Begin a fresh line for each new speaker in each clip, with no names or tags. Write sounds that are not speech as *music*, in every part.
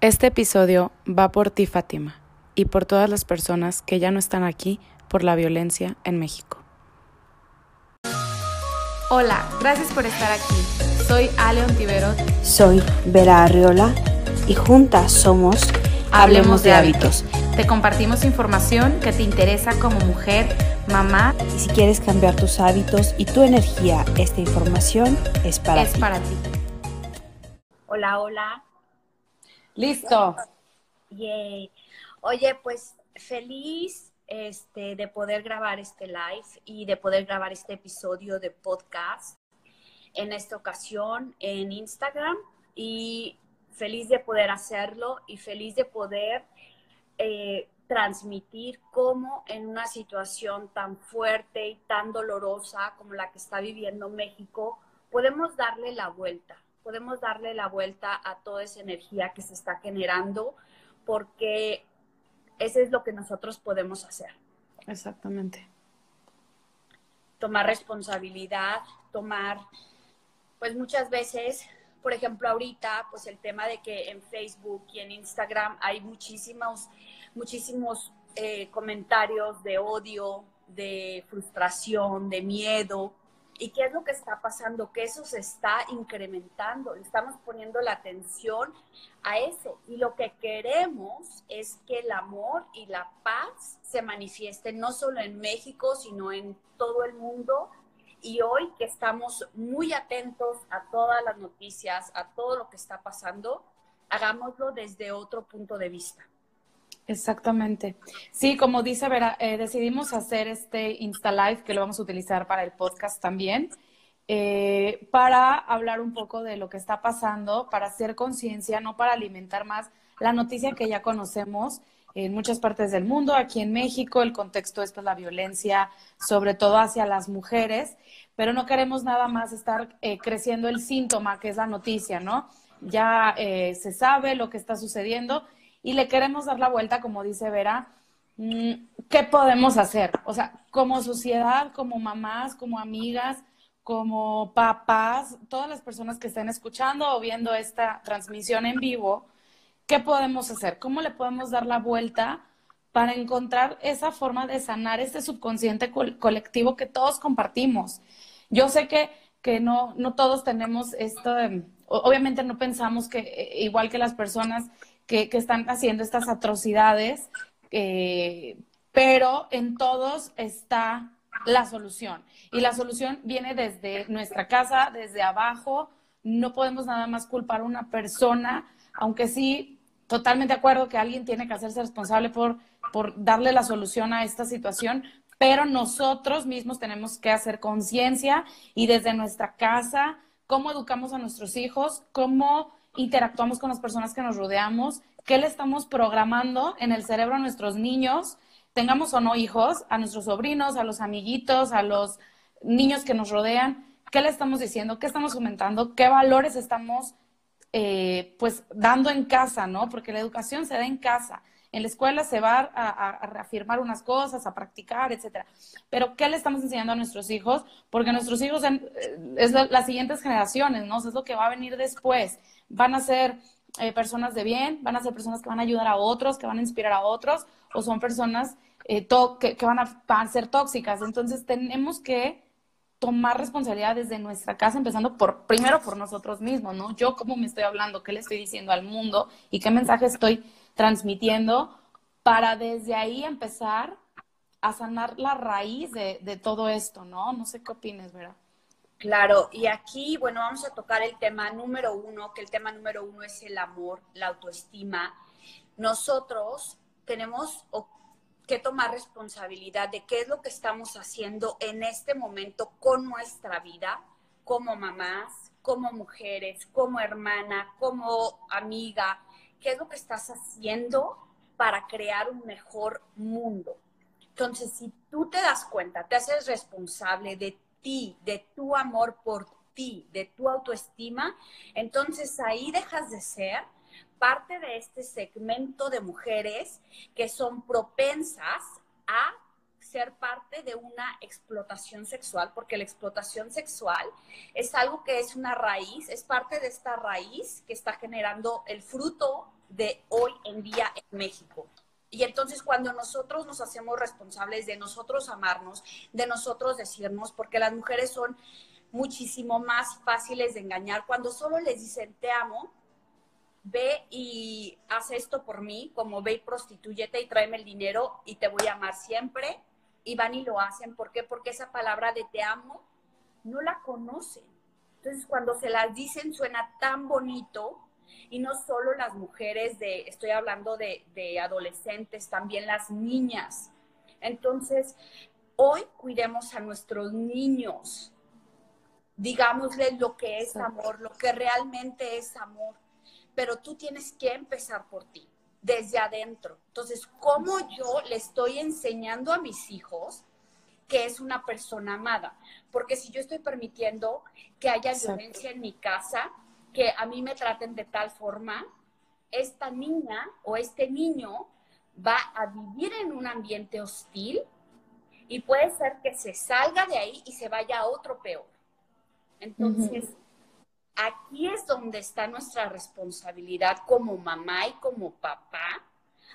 Este episodio va por ti, Fátima, y por todas las personas que ya no están aquí por la violencia en México. Hola, gracias por estar aquí. Soy Ale Ontiveros.
Soy Vera Arriola y juntas somos
Hablemos de Hábitos. Te compartimos información que te interesa como mujer, mamá.
Y si quieres cambiar tus hábitos y tu energía, esta información es para
es
ti.
para ti.
Hola, hola.
Listo.
Yay. Oye, pues feliz este, de poder grabar este live y de poder grabar este episodio de podcast en esta ocasión en Instagram y feliz de poder hacerlo y feliz de poder eh, transmitir cómo en una situación tan fuerte y tan dolorosa como la que está viviendo México, podemos darle la vuelta, podemos darle la vuelta a toda esa energía que se está generando, porque eso es lo que nosotros podemos hacer.
Exactamente.
Tomar responsabilidad, tomar, pues muchas veces, por ejemplo, ahorita, pues el tema de que en Facebook y en Instagram hay muchísimos, muchísimos eh, comentarios de odio, de frustración, de miedo, ¿Y qué es lo que está pasando? Que eso se está incrementando. Estamos poniendo la atención a eso. Y lo que queremos es que el amor y la paz se manifiesten no solo en México, sino en todo el mundo. Y hoy que estamos muy atentos a todas las noticias, a todo lo que está pasando, hagámoslo desde otro punto de vista.
Exactamente. Sí, como dice Vera, eh, decidimos hacer este Insta Live que lo vamos a utilizar para el podcast también, eh, para hablar un poco de lo que está pasando, para hacer conciencia, no para alimentar más la noticia que ya conocemos en muchas partes del mundo. Aquí en México el contexto es pues, la violencia, sobre todo hacia las mujeres, pero no queremos nada más estar eh, creciendo el síntoma que es la noticia, ¿no? Ya se sabe lo que está sucediendo y le queremos dar la vuelta, como dice Vera, mm, ¿qué podemos hacer? O sea, como sociedad, como mamás, como amigas, como papás, todas las personas que estén escuchando o viendo esta transmisión en vivo, ¿qué podemos hacer? ¿Cómo le podemos dar la vuelta para encontrar esa forma de sanar este subconsciente colectivo que todos compartimos? Yo sé que, que no, no todos tenemos esto, obviamente no pensamos que eh, igual que las personas que, están haciendo estas atrocidades, eh, pero en todos está la solución. Y la solución viene desde nuestra casa, desde abajo. No podemos nada más culpar a una persona, aunque sí, totalmente de acuerdo que alguien tiene que hacerse responsable por, por darle la solución a esta situación, pero nosotros mismos tenemos que hacer conciencia y desde nuestra casa, cómo educamos a nuestros hijos, cómo interactuamos con las personas que nos rodeamos, qué le estamos programando en el cerebro a nuestros niños, tengamos o no hijos, a nuestros sobrinos, a los amiguitos, a los niños que nos rodean, qué le estamos diciendo, qué estamos comentando, qué valores estamos eh, pues dando en casa, ¿no? Porque la educación se da en casa. En la escuela se va a, reafirmar unas cosas, a practicar, etcétera. Pero ¿qué le estamos enseñando a nuestros hijos? Porque nuestros hijos eh, es las siguientes generaciones, ¿no? es lo que va a venir después. Van a ser eh, personas de bien, van a ser personas que van a ayudar a otros, que van a inspirar a otros, o son personas eh, que, van, a, van a ser tóxicas. Entonces tenemos que tomar responsabilidad desde nuestra casa, empezando por, primero por nosotros mismos, ¿no? Yo cómo me estoy hablando, qué le estoy diciendo al mundo y qué mensaje estoy transmitiendo para desde ahí empezar a sanar la raíz de, todo esto, ¿no? No sé qué opines, Vera.
Claro, y aquí, bueno, vamos a tocar el tema número uno, que el tema número uno es el amor, la autoestima. Nosotros tenemos que tomar responsabilidad de qué es lo que estamos haciendo en este momento con nuestra vida, como mamás, como mujeres, como hermana, como amiga, qué es lo que estás haciendo para crear un mejor mundo. Entonces, si tú te das cuenta, te haces responsable de ti, de tu amor por ti, de tu autoestima, entonces ahí dejas de ser parte de este segmento de mujeres que son propensas a ser parte de una explotación sexual, porque la explotación sexual es algo que es una raíz, es parte de esta raíz que está generando el fruto de hoy en día en México. Y entonces cuando nosotros nos hacemos responsables de nosotros amarnos, de nosotros decirnos, porque las mujeres son muchísimo más fáciles de engañar, cuando solo les dicen te amo, ve y haz esto por mí, como ve y prostitúyete y tráeme el dinero y te voy a amar siempre, y van y lo hacen. ¿Por qué? Porque esa palabra de te amo no la conocen. Entonces cuando se las dicen suena tan bonito y no solo las mujeres de, estoy hablando de, adolescentes, también las niñas. Entonces, hoy cuidemos a nuestros niños, digámosles lo que es amor, lo que realmente es amor, pero tú tienes que empezar por ti, desde adentro. Entonces, ¿cómo yo le estoy enseñando a mis hijos que es una persona amada? Porque si yo estoy permitiendo que haya violencia en mi casa, que a mí me traten de tal forma, esta niña o este niño va a vivir en un ambiente hostil y puede ser que se salga de ahí y se vaya a otro peor. Entonces, aquí es donde está nuestra responsabilidad como mamá y como papá,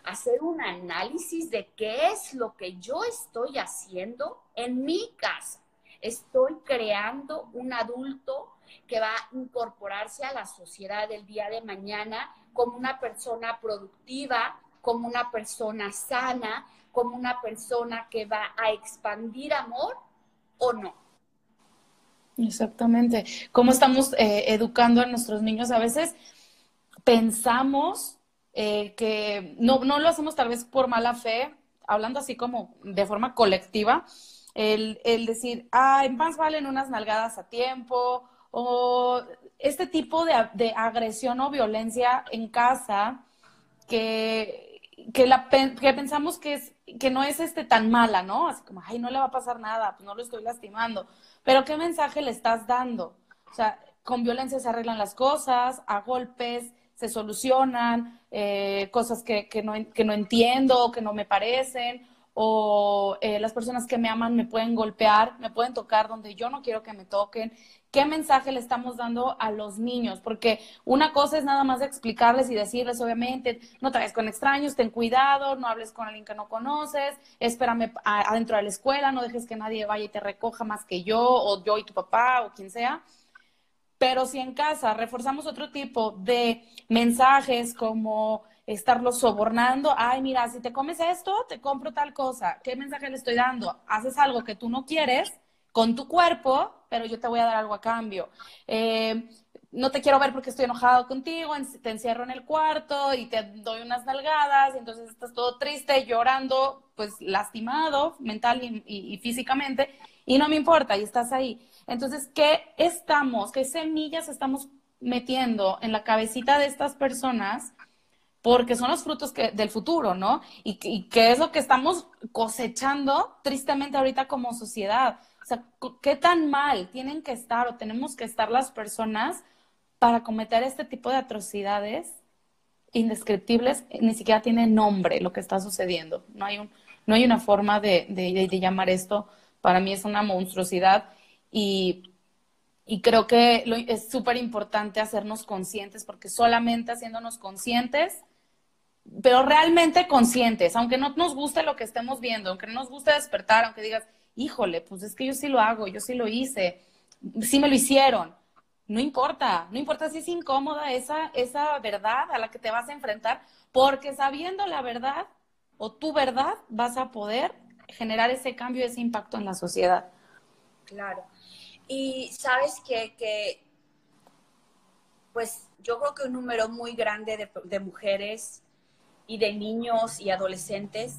hacer un análisis de qué es lo que yo estoy haciendo en mi casa. Estoy creando un adulto que va a incorporarse a la sociedad del día de mañana como una persona productiva, como una persona sana, como una persona que va a expandir amor o no.
Exactamente. ¿Cómo estamos eh, educando a nuestros niños? A veces pensamos eh, que no, no, lo hacemos tal vez por mala fe, hablando así como de forma colectiva, el, el decir, ay, más valen unas nalgadas a tiempo, o este tipo de, agresión o violencia en casa que, que, la, que pensamos que, es, que no es este tan mala, ¿no? Así como, ay, no le va a pasar nada, pues no lo estoy lastimando. Pero ¿qué mensaje le estás dando? O sea, con violencia se arreglan las cosas, a golpes se solucionan, eh, cosas que, que, no, que no entiendo, que no me parecen, o eh, las personas que me aman me pueden golpear, me pueden tocar donde yo no quiero que me toquen. ¿Qué mensaje le estamos dando a los niños? Porque una cosa es nada más explicarles y decirles, obviamente, no te con extraños, ten cuidado, no hables con alguien que no conoces, espérame adentro de la escuela, no dejes que nadie vaya y te recoja más que yo, o yo y tu papá, o quien sea. Pero si en casa reforzamos otro tipo de mensajes como estarlos sobornando, ay, mira, si te comes esto, te compro tal cosa. ¿Qué mensaje le estoy dando? Haces algo que tú no quieres con tu cuerpo, pero yo te voy a dar algo a cambio. Eh, no te quiero ver porque estoy enojado contigo, te encierro en el cuarto y te doy unas nalgadas, y entonces estás todo triste, llorando, pues lastimado mental y físicamente, y no me importa, y estás ahí. Entonces, ¿qué estamos, qué semillas estamos metiendo en la cabecita de estas personas porque son los frutos que, del futuro, ¿no? Y, y qué es lo que estamos cosechando tristemente ahorita como sociedad. O sea, ¿qué tan mal tienen que estar o tenemos que estar las personas para cometer este tipo de atrocidades indescriptibles? Ni siquiera tiene nombre lo que está sucediendo. No hay, un, no hay una forma de, de, de llamar esto. Para mí es una monstruosidad y y creo que es súper importante hacernos conscientes, porque solamente haciéndonos conscientes pero realmente conscientes, aunque no nos guste lo que estemos viendo, aunque no nos guste despertar, aunque digas, híjole, pues es que yo sí lo hago, yo sí lo hice, sí me lo hicieron. No importa, no importa si es incómoda esa, esa verdad a la que te vas a enfrentar, porque sabiendo la verdad o tu verdad vas a poder generar ese cambio, ese impacto en la sociedad.
Claro. Y sabes que, que pues yo creo que un número muy grande de, de mujeres y de niños y adolescentes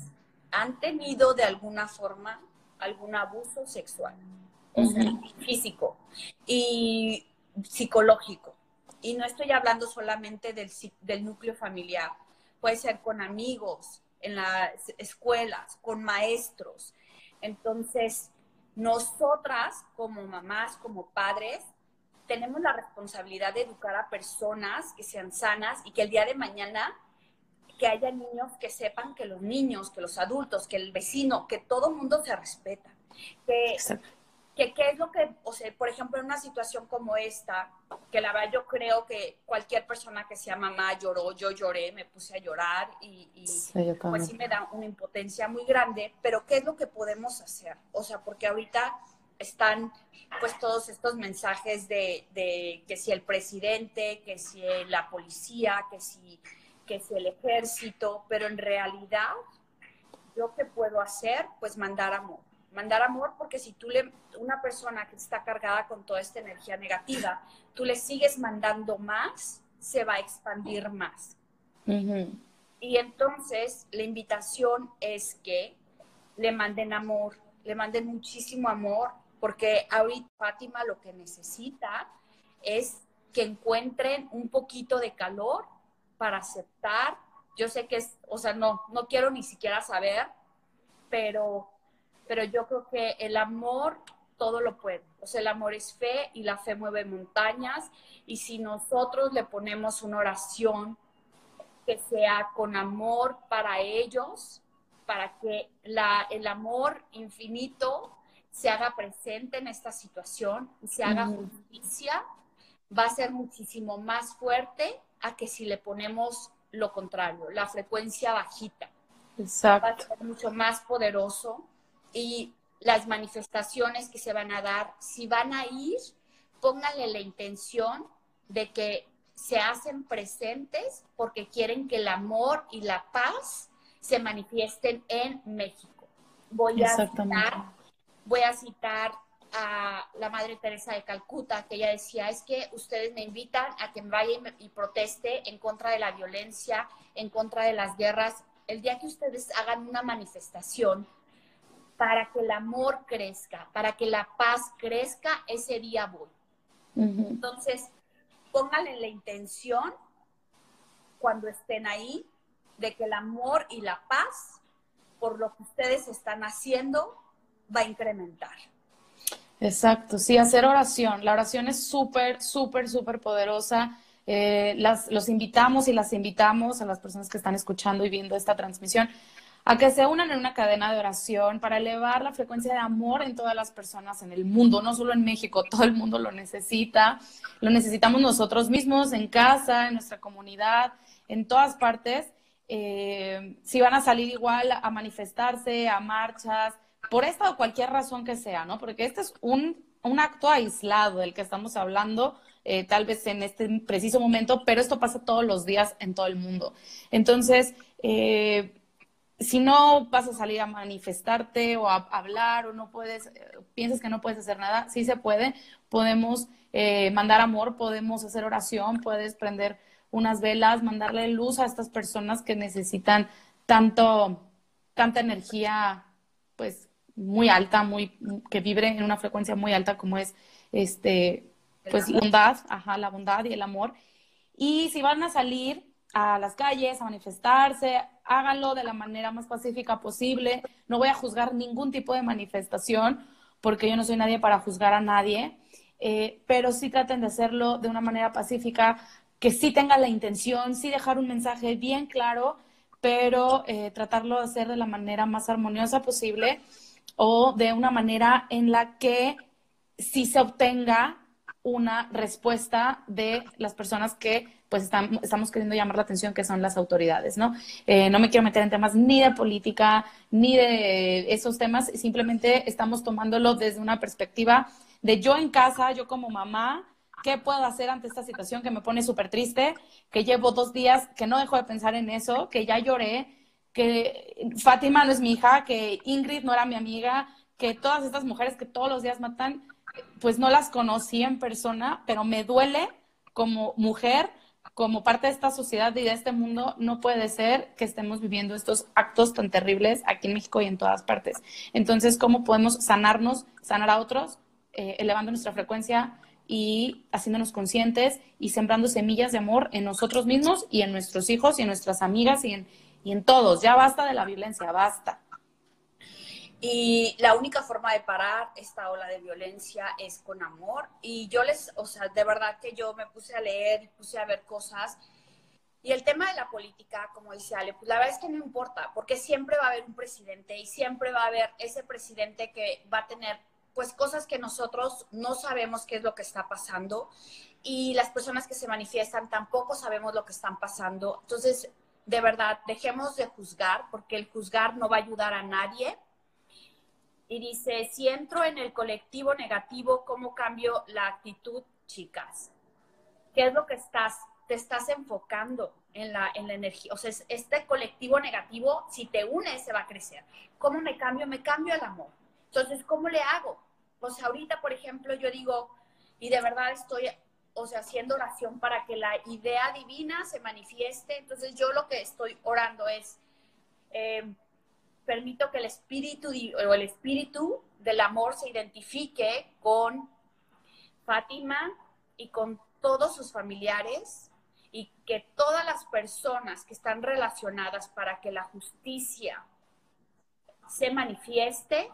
han tenido de alguna forma algún abuso sexual, o sea, físico y psicológico. Y no estoy hablando solamente del, del núcleo familiar, puede ser con amigos, en las escuelas, con maestros. Entonces, nosotras como mamás, como padres, tenemos la responsabilidad de educar a personas que sean sanas y que el día de mañana que haya niños que sepan que los niños, que los adultos, que el vecino, que todo mundo se respeta. Que que qué es lo que, o sea, por ejemplo, en una situación como esta, que la verdad yo creo que cualquier persona que sea mamá lloró, yo lloré, me puse a llorar y, pues sí me da una impotencia muy grande, pero ¿qué es lo que podemos hacer? O sea, porque ahorita están pues todos estos mensajes de, de que si el presidente, que si la policía, que si, que si el ejército, pero en realidad, ¿yo qué puedo hacer? Pues mandar amor mandar amor porque si tú le, una persona que está cargada con toda esta energía negativa, tú le sigues mandando más, se va a expandir más. Y entonces la invitación es que le manden amor, le manden muchísimo amor, porque ahorita Fátima lo que necesita es que encuentren un poquito de calor para aceptar. Yo sé que es, o sea, no, no quiero ni siquiera saber, pero pero yo creo que el amor todo lo puede. O sea, el amor es fe y la fe mueve montañas. Y si nosotros le ponemos una oración que sea con amor para ellos, para que la, el amor infinito se haga presente en esta situación y se haga justicia, va a ser muchísimo más fuerte a que si le ponemos lo contrario, la frecuencia bajita.
Exacto.
Va a ser mucho más poderoso y las manifestaciones que se van a dar, si van a ir, pónganle la intención de que se hacen presentes porque quieren que el amor y la paz se manifiesten en México. Voy a citar, voy a citar a la Madre Teresa de Calcuta, que ella decía, es que ustedes me invitan a que vaya y proteste en contra de la violencia, en contra de las guerras. El día que ustedes hagan una manifestación para que el amor crezca, para que la paz crezca, ese día voy. Entonces, pónganle la intención cuando estén ahí de que el amor y la paz, por lo que ustedes están haciendo, va a incrementar.
Exacto, sí, hacer oración. La oración es súper, súper, súper poderosa. Eh, las, los invitamos y las invitamos a las personas que están escuchando y viendo esta transmisión a que se unan en una cadena de oración para elevar la frecuencia de amor en todas las personas en el mundo, no solo en México, *laughs* todo el mundo lo necesita, lo necesitamos nosotros mismos, en casa, en nuestra comunidad, en todas partes. Eh, si van a salir igual a manifestarse, a marchas, por esta o cualquier razón que sea, ¿no? Porque este es un, un acto aislado del que estamos hablando, eh, tal vez en este preciso momento, pero esto pasa todos los días en todo el mundo. Entonces, eh, si no vas a salir a manifestarte o a hablar o no puedes, eh, piensas que no puedes hacer nada, sí se puede. Podemos eh, mandar amor, podemos hacer oración, puedes prender unas velas, mandarle luz a estas personas que necesitan tanto, tanta energía, pues muy alta, muy, que vibre en una frecuencia muy alta como es este, pues la bondad, ajá, la bondad y el amor. Y si van a salir, a las calles, a manifestarse, háganlo de la manera más pacífica posible. No voy a juzgar ningún tipo de manifestación porque yo no soy nadie para juzgar a nadie, eh, pero sí traten de hacerlo de una manera pacífica, que sí tengan la intención, sí dejar un mensaje bien claro, pero eh, tratarlo de hacer de la manera más armoniosa posible o de una manera en la que sí se obtenga una respuesta de las personas que pues estamos queriendo llamar la atención, que son las autoridades, ¿no? Eh, no me quiero meter en temas ni de política, ni de esos temas, simplemente estamos tomándolo desde una perspectiva de yo en casa, yo como mamá, ¿qué puedo hacer ante esta situación que me pone súper triste? Que llevo dos días que no dejo de pensar en eso, que ya lloré, que Fátima no es mi hija, que Ingrid no era mi amiga, que todas estas mujeres que todos los días matan, pues no las conocí en persona, pero me duele como mujer, como parte de esta sociedad y de este mundo, no puede ser que estemos viviendo estos actos tan terribles aquí en México y en todas partes. Entonces, ¿cómo podemos sanarnos, sanar a otros, eh, elevando nuestra frecuencia y haciéndonos conscientes y sembrando semillas de amor en nosotros mismos y en nuestros hijos y en nuestras amigas y en, y en todos? Ya basta de la violencia, basta.
Y la única forma de parar esta ola de violencia es con amor. Y yo les, o sea, de verdad que yo me puse a leer y puse a ver cosas. Y el tema de la política, como dice Ale, pues la verdad es que no importa, porque siempre va a haber un presidente y siempre va a haber ese presidente que va a tener pues cosas que nosotros no sabemos qué es lo que está pasando y las personas que se manifiestan tampoco sabemos lo que están pasando. Entonces, de verdad, dejemos de juzgar porque el juzgar no va a ayudar a nadie. Y dice, si entro en el colectivo negativo, ¿cómo cambio la actitud, chicas? ¿Qué es lo que estás, te estás enfocando en la, en la energía? O sea, este colectivo negativo, si te unes, se va a crecer. ¿Cómo me cambio? Me cambio el amor. Entonces, ¿cómo le hago? Pues ahorita, por ejemplo, yo digo, y de verdad estoy o sea, haciendo oración para que la idea divina se manifieste. Entonces yo lo que estoy orando es, eh, permito que el espíritu o el espíritu del amor se identifique con Fátima y con todos sus familiares y que todas las personas que están relacionadas para que la justicia se manifieste,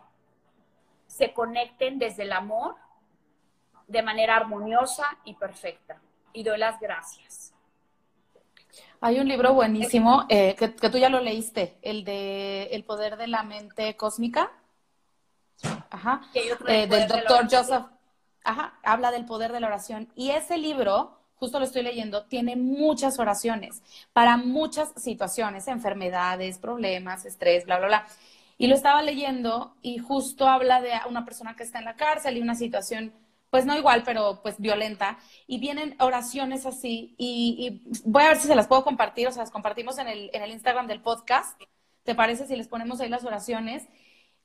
se conecten desde el amor de manera armoniosa y perfecta. Y doy las gracias.
Hay un libro buenísimo eh, que, tú ya lo leíste, el de El poder de la mente cósmica. Ajá. Eh, del doctor Joseph. Ajá. Habla del poder de la oración. Y ese libro, justo lo estoy leyendo, tiene muchas oraciones para muchas situaciones, enfermedades, problemas, estrés, bla, bla, bla. Y lo estaba leyendo y justo habla de una persona que está en la cárcel y una situación pues no igual, pero pues violenta, y vienen oraciones así, y, voy a ver si se las puedo compartir, o sea, las compartimos en el, en el Instagram del podcast, ¿te parece si les ponemos ahí las oraciones?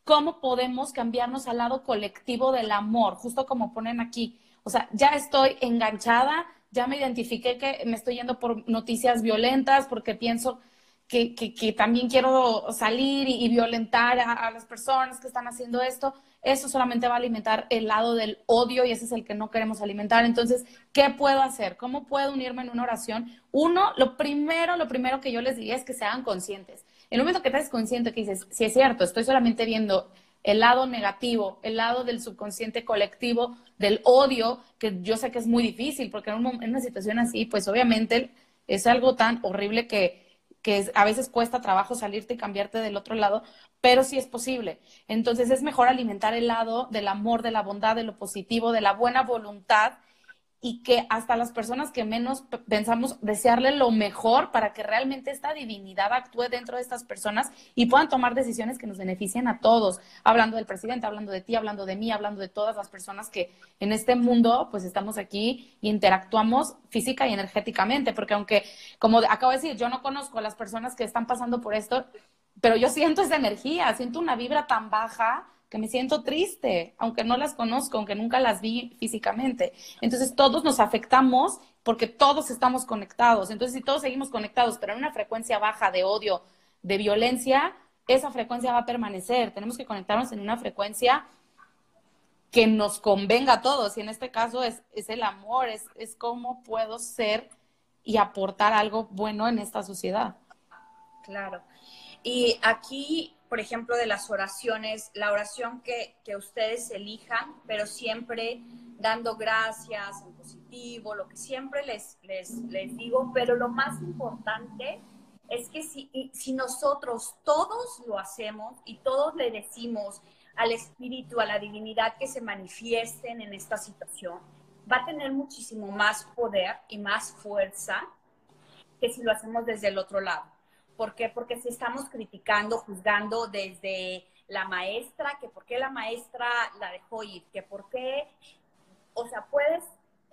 ¿Cómo podemos cambiarnos al lado colectivo del amor? Justo como ponen aquí, o sea, ya estoy enganchada, ya me identifiqué que me estoy yendo por noticias violentas, porque pienso que, también quiero salir y, violentar a las personas que están haciendo esto eso solamente va a alimentar el lado del odio y ese es el que no queremos alimentar. Entonces, ¿qué puedo hacer? ¿Cómo puedo unirme en una oración? Uno, lo primero, lo primero que yo les diría es que sean conscientes. En el momento que te consciente que dices, si es cierto, estoy solamente viendo el lado negativo, el lado del subconsciente colectivo, del odio, que yo sé que es muy difícil, porque en, en una situación así, pues obviamente es algo tan horrible que, que a veces cuesta trabajo salirte y cambiarte del otro lado, pero sí es posible. Entonces es mejor alimentar el lado del amor, de la bondad, de lo positivo, de la buena voluntad y que hasta las personas que menos pensamos desearle lo mejor para que realmente esta divinidad actúe dentro de estas personas y puedan tomar decisiones que nos beneficien a todos, hablando del presidente, hablando de ti, hablando de mí, hablando de todas las personas que en este mundo pues estamos aquí e interactuamos física y energéticamente, porque aunque como acabo de decir, yo no conozco a las personas que están pasando por esto, pero yo siento esa energía, siento una vibra tan baja que me siento triste, aunque no las conozco, aunque nunca las vi físicamente. Entonces todos nos afectamos porque todos estamos conectados. Entonces si todos seguimos conectados, pero en una frecuencia baja de odio, de violencia, esa frecuencia va a permanecer. Tenemos que conectarnos en una frecuencia que nos convenga a todos. Y en este caso es, es el amor, es, es cómo puedo ser y aportar algo bueno en esta sociedad.
Claro. Y aquí, por ejemplo, de las oraciones, la oración que, ustedes elijan, pero siempre dando gracias en positivo, lo que siempre les, les, les digo, pero lo más importante es que si, si nosotros todos lo hacemos y todos le decimos al espíritu, a la divinidad que se manifiesten en esta situación, va a tener muchísimo más poder y más fuerza que si lo hacemos desde el otro lado. ¿Por qué? Porque si estamos criticando, juzgando desde la maestra, que por qué la maestra la dejó ir, que por qué, o sea, puedes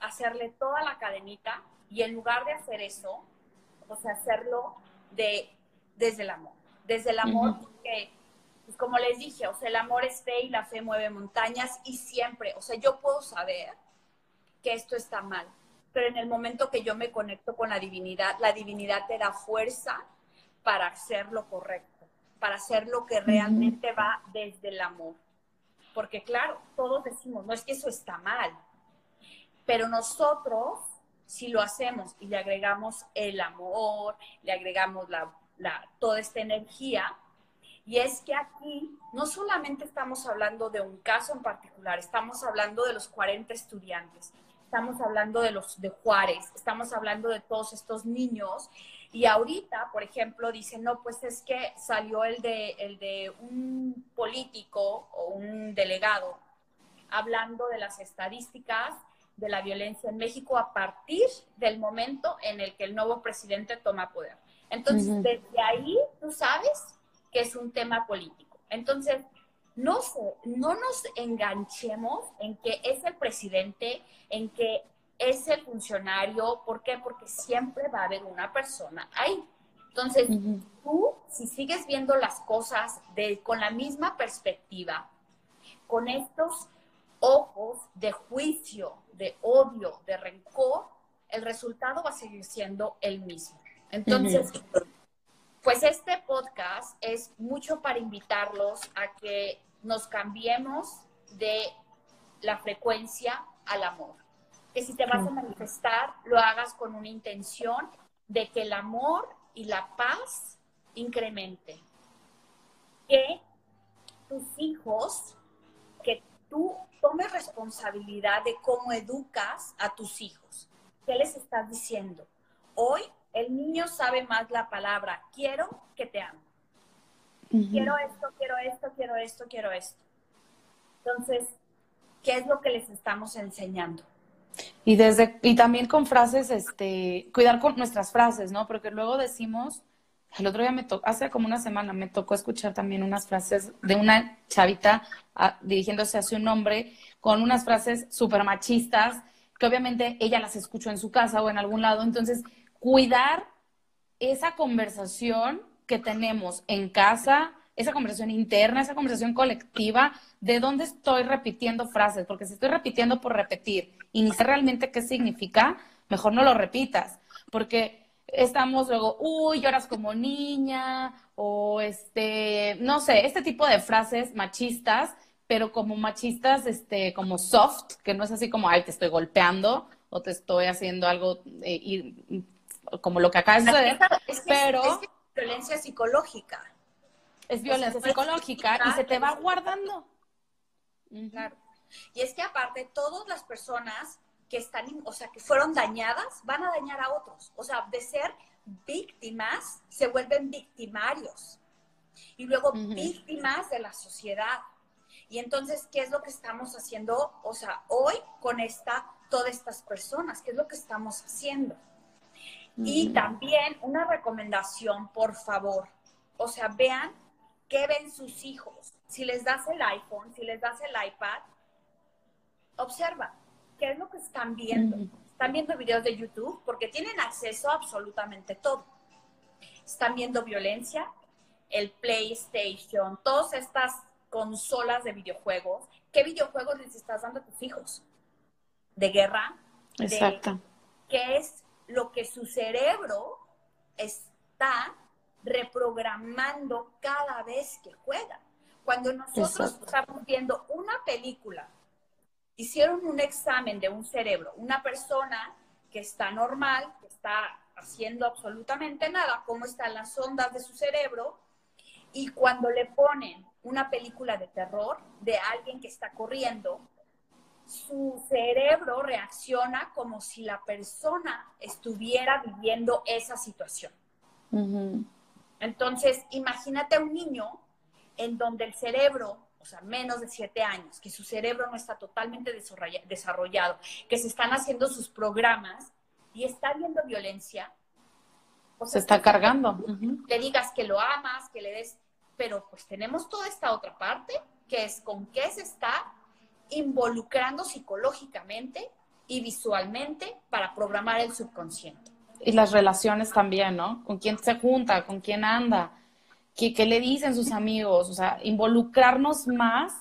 hacerle toda la cadenita y en lugar de hacer eso, o sea, hacerlo de, desde el amor, desde el amor, porque, pues como les dije, o sea, el amor es fe y la fe mueve montañas y siempre, o sea, yo puedo saber que esto está mal, pero en el momento que yo me conecto con la divinidad, la divinidad te da fuerza para hacer lo correcto, para hacer lo que realmente va desde el amor. Porque claro, todos decimos, no es que eso está mal, pero nosotros, si lo hacemos y le agregamos el amor, le agregamos la, toda esta energía, y es que aquí no solamente estamos hablando de un caso en particular, estamos hablando de los 40 estudiantes, estamos hablando de los de Juárez, estamos hablando de todos estos niños y ahorita, por ejemplo, dicen, no, pues es que salió el de, el de un político o un delegado hablando de las estadísticas de la violencia en México a partir del momento en el que el nuevo presidente toma poder. Entonces, desde ahí tú sabes que es un tema político. Entonces, no, no nos enganchemos en que es el presidente, en que es el funcionario. ¿Por qué? Porque siempre va a haber una persona ahí. Entonces, tú, si sigues viendo las cosas de, con la misma perspectiva, con estos ojos de juicio, de odio, de rencor, el resultado va a seguir siendo el mismo. Entonces, pues este podcast es mucho para invitarlos a que nos cambiemos de la frecuencia al amor. Que si te vas a manifestar, lo hagas con una intención de que el amor y la paz incremente. Que tus hijos, que tú tomes responsabilidad de cómo educas a tus hijos. ¿Qué les estás diciendo? Hoy el niño sabe más la palabra quiero que te amo. Quiero esto, quiero esto, quiero esto, quiero esto. Entonces, ¿qué es lo que les estamos enseñando?
Y desde y también con frases, este, cuidar con nuestras frases, ¿no? Porque luego decimos, el otro día me tocó, hace como una semana me tocó escuchar también unas frases de una chavita ah, dirigiéndose hacia un hombre con unas frases súper machistas, que obviamente ella las escuchó en su casa o en algún lado. Entonces, cuidar esa conversación que tenemos en casa, esa conversación interna, esa conversación colectiva, de dónde estoy repitiendo frases, porque si estoy repitiendo por repetir y ni sé realmente qué significa, mejor no lo repitas, porque estamos luego, uy, lloras como niña, o este, no sé, este tipo de frases machistas, pero como machistas, este, como soft, que no es así como, ay, te estoy golpeando o te estoy haciendo algo eh, y, como lo que acá de suceder, pero...
Es, violencia psicológica.
Es violencia psicológica y se te va guardando.
Claro. Y es que aparte, todas las personas que están, o sea, que fueron dañadas, van a dañar a otros. O sea, de ser víctimas, se vuelven victimarios. Y luego víctimas de la sociedad. Y entonces, ¿qué es lo que estamos haciendo? O sea, hoy con esta, todas estas personas, ¿qué es lo que estamos haciendo? Y también una recomendación, por favor. O sea, vean qué ven sus hijos. Si les das el iPhone, si les das el iPad, observa qué es lo que están viendo. Están viendo videos de YouTube porque tienen acceso a absolutamente todo. Están viendo violencia, el PlayStation, todas estas consolas de videojuegos. ¿Qué videojuegos les estás dando a tus hijos? ¿De guerra?
Exacto.
¿Qué es lo que su cerebro está reprogramando cada vez que juega. Cuando nosotros estamos viendo una película, hicieron un examen de un cerebro, una persona que está normal, que está haciendo absolutamente nada, cómo están las ondas de su cerebro, y cuando le ponen una película de terror de alguien que está corriendo, su cerebro reacciona como si la persona estuviera viviendo esa situación. Entonces, imagínate a un niño en donde el cerebro, o sea, menos de siete años, que su cerebro no está totalmente desarrollado, que se están haciendo sus programas y está viendo violencia.
O se está cargando.
Le digas que lo amas, que le des, pero pues tenemos toda esta otra parte, que es con qué se está involucrando psicológicamente y visualmente para programar el subconsciente.
Y las relaciones también, ¿no? Con quién se junta, con quién anda, qué, le dicen sus amigos, o sea, involucrarnos más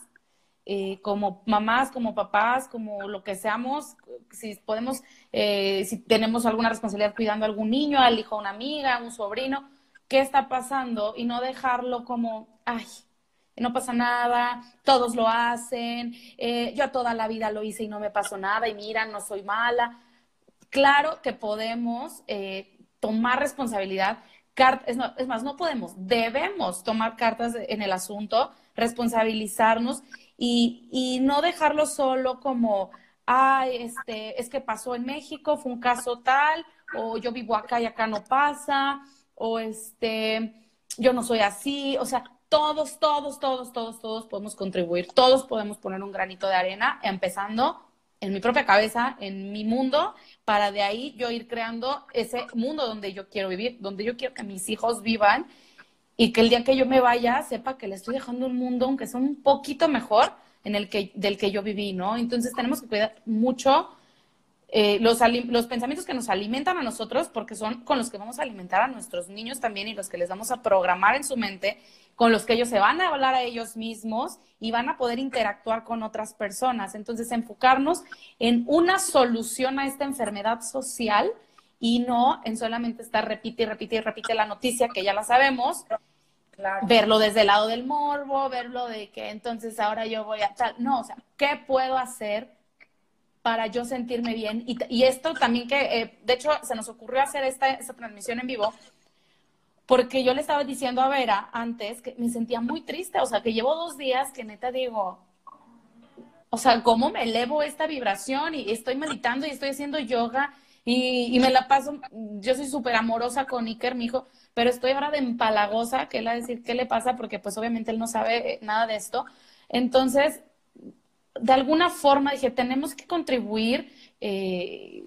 eh, como mamás, como papás, como lo que seamos, si podemos, eh, si tenemos alguna responsabilidad cuidando a algún niño, al hijo de una amiga, un sobrino, qué está pasando y no dejarlo como, ay, no pasa nada, todos lo hacen, eh, yo toda la vida lo hice y no me pasó nada y mira, no soy mala. Claro que podemos eh, tomar responsabilidad, es, es más, no podemos, debemos tomar cartas en el asunto, responsabilizarnos y, y no dejarlo solo como, ay, este, es que pasó en México, fue un caso tal, o yo vivo acá y acá no pasa, o este, yo no soy así, o sea, todos, todos, todos, todos, todos podemos contribuir, todos podemos poner un granito de arena, empezando en mi propia cabeza, en mi mundo, para de ahí yo ir creando ese mundo donde yo quiero vivir, donde yo quiero que mis hijos vivan y que el día que yo me vaya sepa que le estoy dejando un mundo, aunque sea un poquito mejor en el que, del que yo viví, ¿no? Entonces tenemos que cuidar mucho eh, los, los pensamientos que nos alimentan a nosotros, porque son con los que vamos a alimentar a nuestros niños también y los que les vamos a programar en su mente, con los que ellos se van a hablar a ellos mismos y van a poder interactuar con otras personas. Entonces, enfocarnos en una solución a esta enfermedad social y no en solamente estar repite y repite y repite la noticia que ya la sabemos. Verlo desde el lado del morbo, verlo de que entonces ahora yo voy a tal. No, o sea, ¿qué puedo hacer para yo sentirme bien. Y, esto también que, eh, de hecho, se nos ocurrió hacer esta, esta transmisión en vivo, porque yo le estaba diciendo a Vera antes que me sentía muy triste, o sea, que llevo dos días que neta digo, o sea, ¿cómo me elevo esta vibración? Y estoy meditando y estoy haciendo yoga y, me la paso, yo soy súper amorosa con Iker, mi hijo, pero estoy ahora de empalagosa, que él a decir qué le pasa, porque pues obviamente él no sabe nada de esto. Entonces, de alguna forma dije, tenemos que contribuir eh,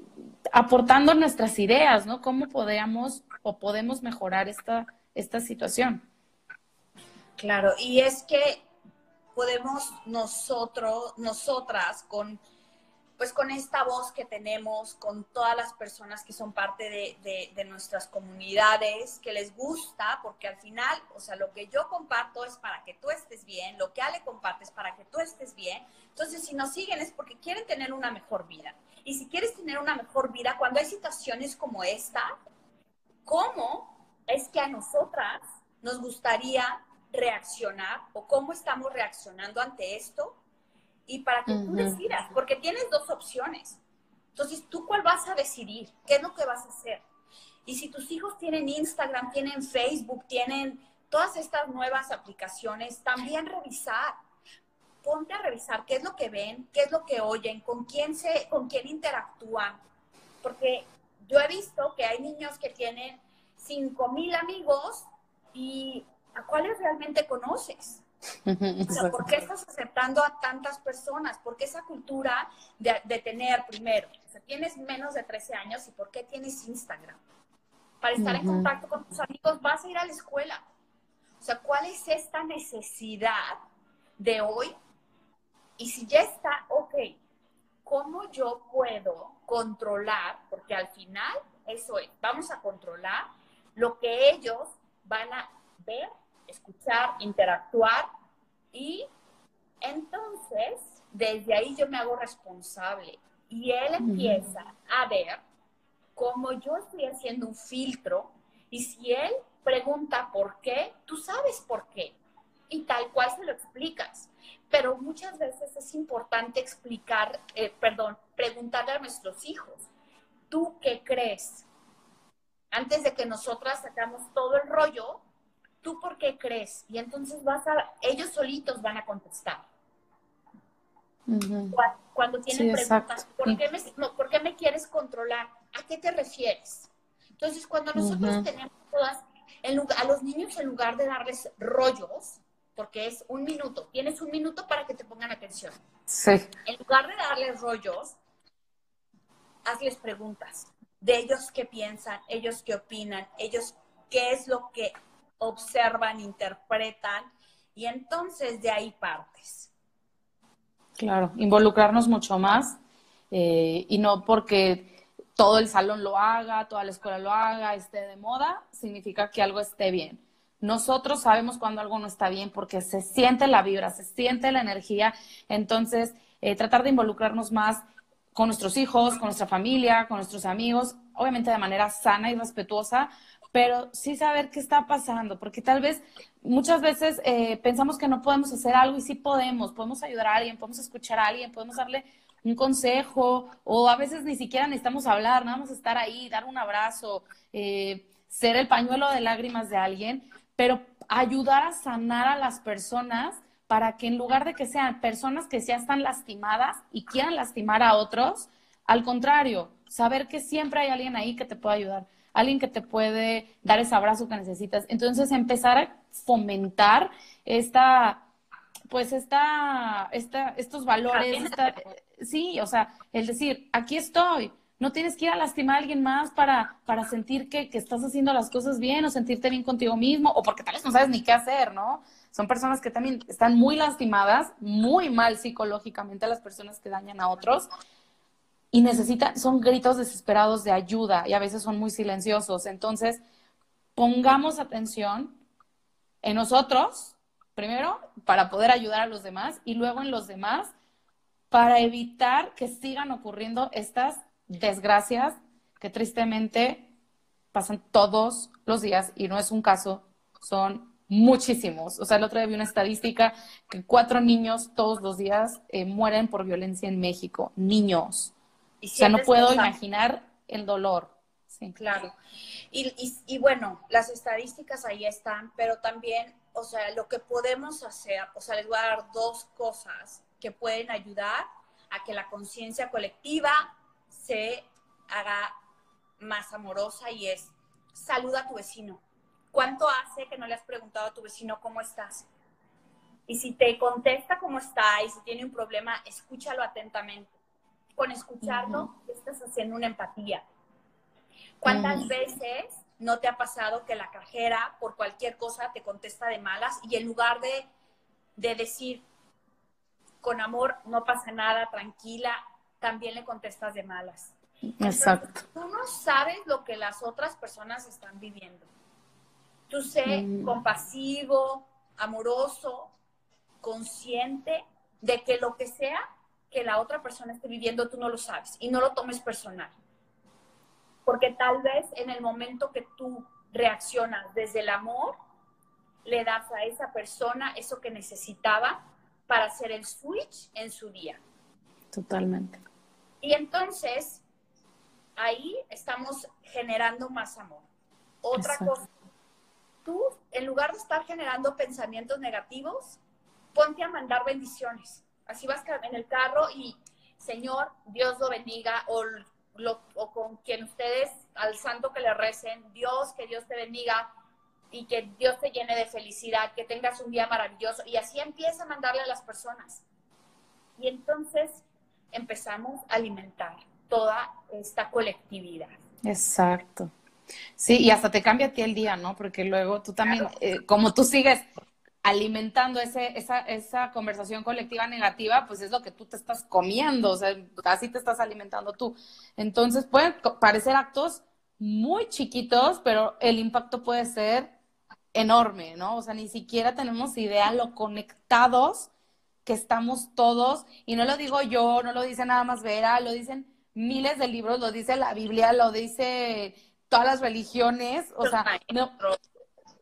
aportando nuestras ideas, ¿no? ¿Cómo podemos o podemos mejorar esta, esta situación?
Claro, y es que podemos nosotros, nosotras, con pues con esta voz que tenemos, con todas las personas que son parte de, nuestras comunidades, que les gusta, porque al final, o sea, lo que yo comparto es para que tú estés bien, lo que Ale comparte es para que tú estés bien. Entonces, si nos siguen es porque quieren tener una mejor vida. Y si quieres tener una mejor vida, cuando hay situaciones como esta, ¿cómo es que a nosotras nos gustaría reaccionar o cómo estamos reaccionando ante esto? y para que tú decidas, porque tienes dos opciones. Entonces, ¿tú cuál vas a decidir? ¿Qué es lo que vas a hacer? Y si tus hijos tienen Instagram, tienen Facebook, tienen todas estas nuevas aplicaciones, también revisar. Ponte a revisar qué es lo que ven, qué es lo que oyen, con quién se, con quién interactúan. Porque yo he visto que hay niños que tienen 5 mil amigos y a cuáles realmente conoces. ¿por qué estás aceptando a tantas personas? ¿Por qué esa cultura de, tener primero? O sea, tienes menos de 13 años y ¿por qué tienes Instagram? Para estar en contacto con tus amigos vas a ir a la escuela. O sea, ¿cuál es esta necesidad de hoy? Y si ya está, ok, ¿cómo yo puedo controlar? Porque al final, eso es, vamos a controlar lo que ellos van a ver escuchar, interactuar y entonces desde ahí yo me hago responsable y él empieza a ver cómo yo estoy haciendo un filtro y si él pregunta por qué, tú sabes por qué y tal cual se lo explicas. Pero muchas veces es importante explicar, eh, perdón, preguntarle a nuestros hijos, ¿tú qué crees? Antes de que nosotras sacamos todo el rollo, ¿tú por qué crees? Y entonces vas a, ellos solitos van a contestar. cuando, tienen preguntas, ¿por qué, me, ¿por qué, me, quieres controlar? ¿A qué te refieres? Entonces, cuando nosotros tenemos todas, a los niños en lugar de darles rollos, porque es un minuto, tienes un minuto para que te pongan atención.
Sí.
En lugar de darles rollos, hazles preguntas de ellos qué piensan, ellos qué opinan, ellos qué es lo que observan, interpretan y entonces de ahí partes.
Claro, involucrarnos mucho más eh, y no porque todo el salón lo haga, toda la escuela lo haga, esté de moda, significa que algo esté bien. Nosotros sabemos cuando algo no está bien porque se siente la vibra, se siente la energía. Entonces, eh, tratar de involucrarnos más con nuestros hijos, con nuestra familia, con nuestros amigos, obviamente de manera sana y respetuosa, pero sí saber qué está pasando, porque tal vez muchas veces eh, pensamos que no podemos hacer algo y sí podemos, podemos ayudar a alguien, podemos escuchar a alguien, podemos darle un consejo o a veces ni siquiera necesitamos hablar, nada más estar ahí, dar un abrazo, eh, ser el pañuelo de lágrimas de alguien, pero ayudar a sanar a las personas para que en lugar de que sean personas que ya están lastimadas y quieran lastimar a otros, al contrario, saber que siempre hay alguien ahí que te pueda ayudar alguien que te puede dar ese abrazo que necesitas. Entonces, empezar a fomentar esta, pues esta, esta, estos valores, sí, o sea, el decir, aquí estoy, no tienes que ir a lastimar a alguien más para, para sentir que, que, estás haciendo las cosas bien o sentirte bien contigo mismo o porque tal vez no sabes ni qué hacer, ¿no? Son personas que también están muy lastimadas, muy mal psicológicamente las personas que dañan a otros y necesitan, son gritos desesperados de ayuda y a veces son muy silenciosos. Entonces, pongamos atención en nosotros, primero, para poder ayudar a los demás y luego en los demás para evitar que sigan ocurriendo estas desgracias que tristemente pasan todos los días y no es un caso, son muchísimos. O sea, el otro día vi una estadística que cuatro niños todos los días eh, mueren por violencia en México. Niños. o sea, no puedo imaginar el dolor. Sí.
Claro. Y, y, y, bueno, las estadísticas ahí están, pero también, o sea, lo que podemos hacer, o sea, les voy a dar dos cosas que pueden ayudar a que la conciencia colectiva se haga más amorosa y es saluda a tu vecino. ¿Cuánto hace que no le has preguntado a tu vecino cómo estás? Y si te contesta cómo está y si tiene un problema, escúchalo atentamente. Con escucharlo, estás haciendo una empatía. ¿Cuántas veces no te ha pasado que la cajera por cualquier cosa te contesta de malas y en lugar de, de decir con amor, no pasa nada, tranquila, también le contestas de malas.
Exacto.
tú no sabes lo que las otras personas están viviendo. Tú sé mm. compasivo, amoroso, consciente de que lo que sea que la otra persona esté viviendo, tú no lo sabes y no lo tomes personal. Porque tal vez en el momento que tú reaccionas desde el amor, le das a esa persona eso que necesitaba para hacer el switch en su día.
Totalmente.
Y entonces, ahí estamos generando más amor. Otra cosa, tú, en lugar de estar generando pensamientos negativos, ponte a mandar bendiciones. Así vas en el carro y, Señor, Dios lo bendiga, o, o con quien ustedes, al santo que le recen, Dios, que Dios te bendiga y que Dios te llene de felicidad, que tengas un día maravilloso. Y así empieza a mandarle a las personas. Y entonces empezamos a alimentar toda esta colectividad.
Exacto. Sí, y hasta te cambia a ti el día, ¿no? Porque luego tú también, eh, como tú sigues alimentando ese, esa, esa conversación colectiva negativa, pues es lo que tú te estás comiendo, o sea, así te estás alimentando tú. Entonces pueden parecer actos muy chiquitos, pero el impacto puede ser enorme, ¿no? O sea, ni siquiera tenemos idea lo conectados que estamos todos, y no lo digo yo, no lo dice nada más Vera, lo dicen miles de libros, lo dice la Biblia, lo dice todas las religiones, o sea, no,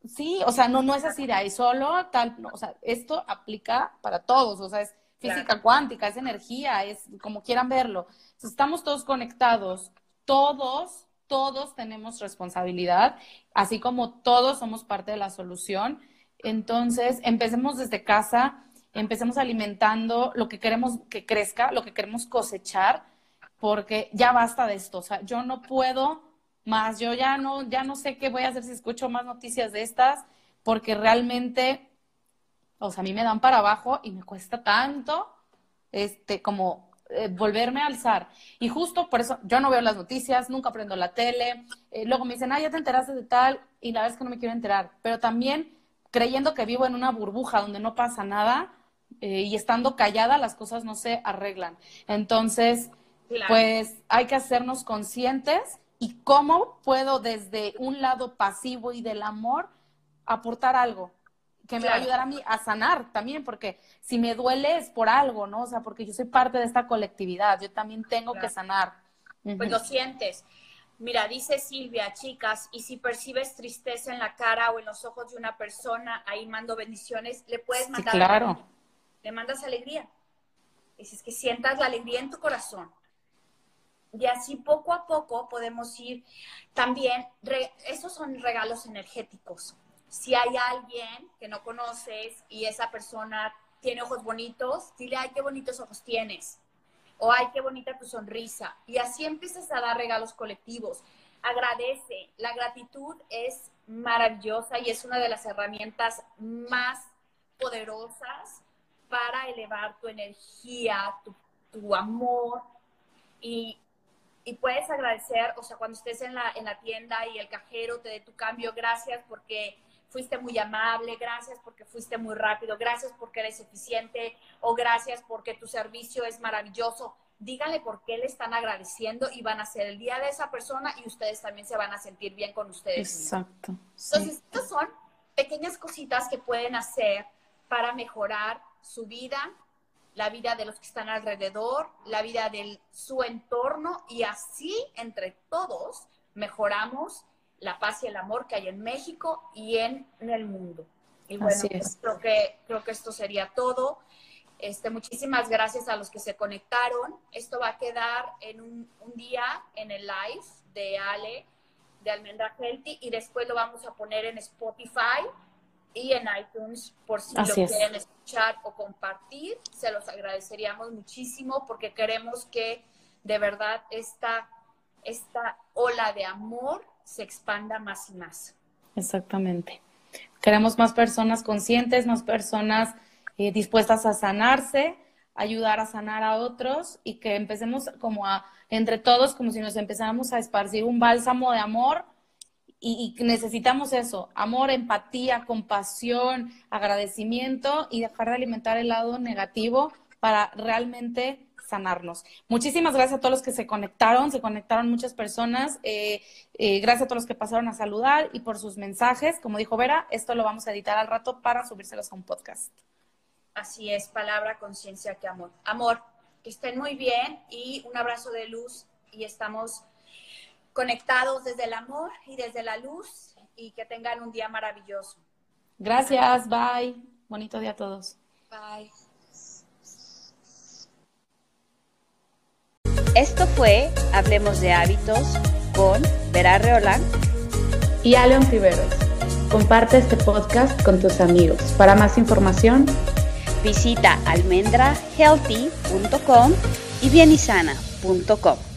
sí, o sea, no, no es así de ahí solo, tal, o sea, esto aplica para todos, o sea, es física cuántica, es energía, es como quieran verlo. estamos todos conectados, todos, todos tenemos responsabilidad, así como todos somos parte de la solución. Entonces, empecemos desde casa, empecemos alimentando lo que queremos que crezca, lo que queremos cosechar, porque ya basta de esto. O sea, yo no puedo más, yo ya no, ya no sé qué voy a hacer si escucho más noticias de estas, porque realmente, o sea, a mí me dan para abajo y me cuesta tanto, este, como eh, volverme a alzar. Y justo por eso yo no veo las noticias, nunca prendo la tele, eh, luego me dicen, ah, ya te enteraste de tal, y la verdad es que no me quiero enterar, pero también creyendo que vivo en una burbuja donde no pasa nada, eh, y estando callada las cosas no se arreglan. Entonces, pues hay que hacernos conscientes y cómo puedo desde un lado pasivo y del amor aportar algo que me va a ayudar a mí a sanar también, porque si me duele es por algo, ¿no? O sea, porque yo soy parte de esta colectividad, yo también tengo que sanar.
Pues lo sientes. Mira, dice Silvia, chicas, y si percibes tristeza en la cara o en los ojos de una persona, ahí mando bendiciones, le puedes mandar.
Sí, claro
le mandas alegría. es que sientas la alegría en tu corazón. Y así poco a poco podemos ir también, esos son regalos energéticos. Si hay alguien que no conoces y esa persona tiene ojos bonitos, dile, ay, qué bonitos ojos tienes. O ay, qué bonita tu sonrisa. Y así empiezas a dar regalos colectivos. agradece. La gratitud es maravillosa y es una de las herramientas más poderosas para elevar tu energía, tu, amor y, y, puedes agradecer, o sea, cuando estés en la, en la tienda y el cajero te dé tu cambio, gracias porque fuiste muy amable, gracias porque fuiste muy rápido, gracias porque eres eficiente o gracias porque tu servicio es maravilloso. Díganle por qué le están agradeciendo y van a ser el día de esa persona y ustedes también se van a sentir bien con ustedes.
Exacto.
Entonces, estas son pequeñas cositas que pueden hacer para mejorar su vida, la vida de los que están alrededor, la vida de su entorno y así entre todos mejoramos la paz y el amor que hay en México y en, el mundo. Y bueno, pues, creo que creo que esto sería todo. Este, muchísimas gracias a los que se conectaron. Esto va a quedar en un, día en el live de Ale de Almendra Healthy y después lo vamos a poner en Spotify y en iTunes por si lo quieren escuchar o compartir. Se los agradeceríamos muchísimo porque queremos que de verdad esta, esta ola de amor se expanda más y más.
Exactamente. Queremos más personas conscientes, más personas eh, dispuestas a sanarse, ayudar a sanar a otros y que empecemos como a, entre todos, como si nos empezáramos a esparcir un bálsamo de amor y, necesitamos eso, amor, empatía, compasión, agradecimiento y dejar de alimentar el lado negativo para realmente sanarnos. Muchísimas gracias a todos los que se conectaron, se conectaron muchas personas. Eh, eh, gracias a todos los que pasaron a saludar y por sus mensajes. Como dijo Vera, esto lo vamos a editar al rato para subírselos a un podcast.
Así es, palabra, conciencia, que amor. Amor, que estén muy bien y un abrazo de luz y estamos conectados desde el amor y desde la luz y que tengan un día maravilloso.
Gracias, bye. Bonito día a todos.
Bye.
Esto fue Hablemos de Hábitos con Vera Reolán
y Aleon Tiberos. Comparte este podcast con tus amigos. Para más información,
visita almendrahealthy.com y bienisana.com.